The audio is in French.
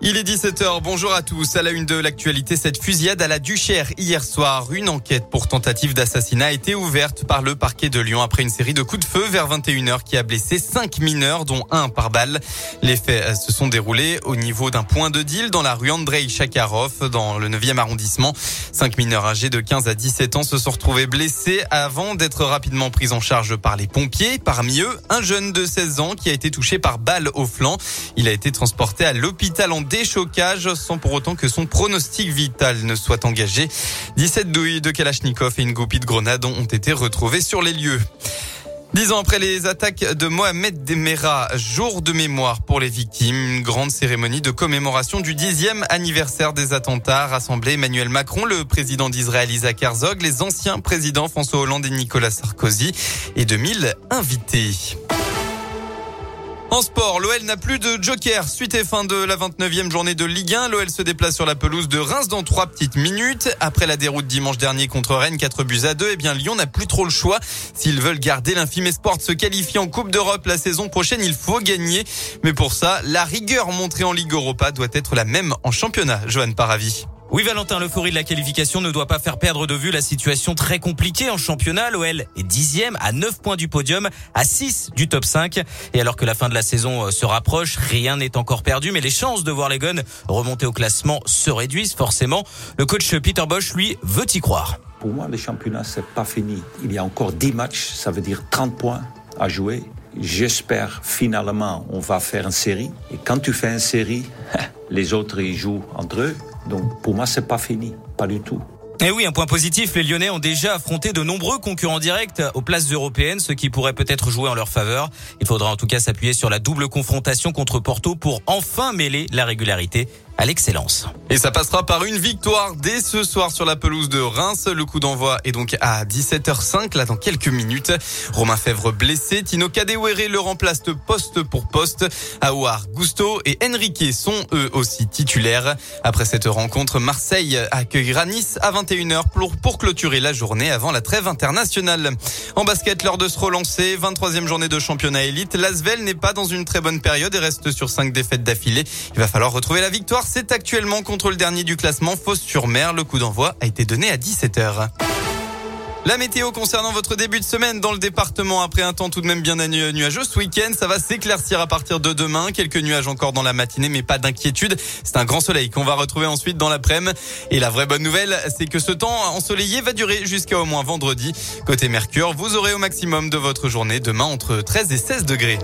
Il est 17h, bonjour à tous. À la une de l'actualité, cette fusillade à la Duchère hier soir. Une enquête pour tentative d'assassinat a été ouverte par le parquet de Lyon après une série de coups de feu vers 21h qui a blessé cinq mineurs, dont un par balle. Les faits euh, se sont déroulés au niveau d'un point de deal dans la rue Andrei Chakarov, dans le 9e arrondissement. Cinq mineurs âgés de 15 à 17 ans se sont retrouvés blessés avant d'être rapidement pris en charge par les pompiers. Parmi eux, un jeune de 16 ans qui a été touché par balle au flanc. Il a été transporté à l'hôpital en déchocage sans pour autant que son pronostic vital ne soit engagé. 17 douilles de Kalachnikov et une goupille de grenades ont été retrouvées sur les lieux. Dix ans après les attaques de Mohamed Demera, jour de mémoire pour les victimes, une grande cérémonie de commémoration du dixième anniversaire des attentats rassemblait Emmanuel Macron, le président d'Israël Isaac Herzog, les anciens présidents François Hollande et Nicolas Sarkozy et 2000 invités. En sport, l'OL n'a plus de joker. Suite et fin de la 29e journée de Ligue 1, l'OL se déplace sur la pelouse de Reims dans trois petites minutes. Après la déroute dimanche dernier contre Rennes, 4 buts à 2, eh bien Lyon n'a plus trop le choix. S'ils veulent garder l'infime espoir de se qualifier en Coupe d'Europe la saison prochaine, il faut gagner. Mais pour ça, la rigueur montrée en Ligue Europa doit être la même en championnat. Johan Paravi. Oui, Valentin, l'euphorie de la qualification ne doit pas faire perdre de vue la situation très compliquée en championnat. L'OL est dixième à 9 points du podium, à 6 du top 5. Et alors que la fin de la saison euh, se rapproche, rien n'est encore perdu, mais les chances de voir les Guns remonter au classement se réduisent forcément. Le coach Peter Bosch, lui, veut y croire. Pour moi, le championnat, c'est pas fini. Il y a encore 10 matchs, ça veut dire 30 points à jouer. J'espère finalement on va faire une série. Et quand tu fais une série, les autres ils jouent entre eux. Donc pour moi, c'est pas fini, pas du tout. Et eh oui, un point positif, les Lyonnais ont déjà affronté de nombreux concurrents directs aux places européennes, ce qui pourrait peut-être jouer en leur faveur. Il faudra en tout cas s'appuyer sur la double confrontation contre Porto pour enfin mêler la régularité à l'excellence. Et ça passera par une victoire dès ce soir sur la pelouse de Reims. Le coup d'envoi est donc à 17h05, là dans quelques minutes. Romain Fèvre blessé, Tino Kadewere le remplace de poste pour poste. Aouar, Gusto et Enrique sont eux aussi titulaires. Après cette rencontre, Marseille accueillera Nice à 21h pour, clôturer la journée avant la trêve internationale. En basket, l'heure de se relancer, 23e journée de championnat élite. L'Asvel n'est pas dans une très bonne période et reste sur 5 défaites d'affilée. Il va falloir retrouver la victoire c'est actuellement contre le dernier du classement, Fosse-sur-Mer. Le coup d'envoi a été donné à 17h. La météo concernant votre début de semaine dans le département après un temps tout de même bien nuageux ce week-end, ça va s'éclaircir à partir de demain. Quelques nuages encore dans la matinée, mais pas d'inquiétude. C'est un grand soleil qu'on va retrouver ensuite dans l'après-midi. Et la vraie bonne nouvelle, c'est que ce temps ensoleillé va durer jusqu'à au moins vendredi. Côté Mercure, vous aurez au maximum de votre journée demain entre 13 et 16 degrés.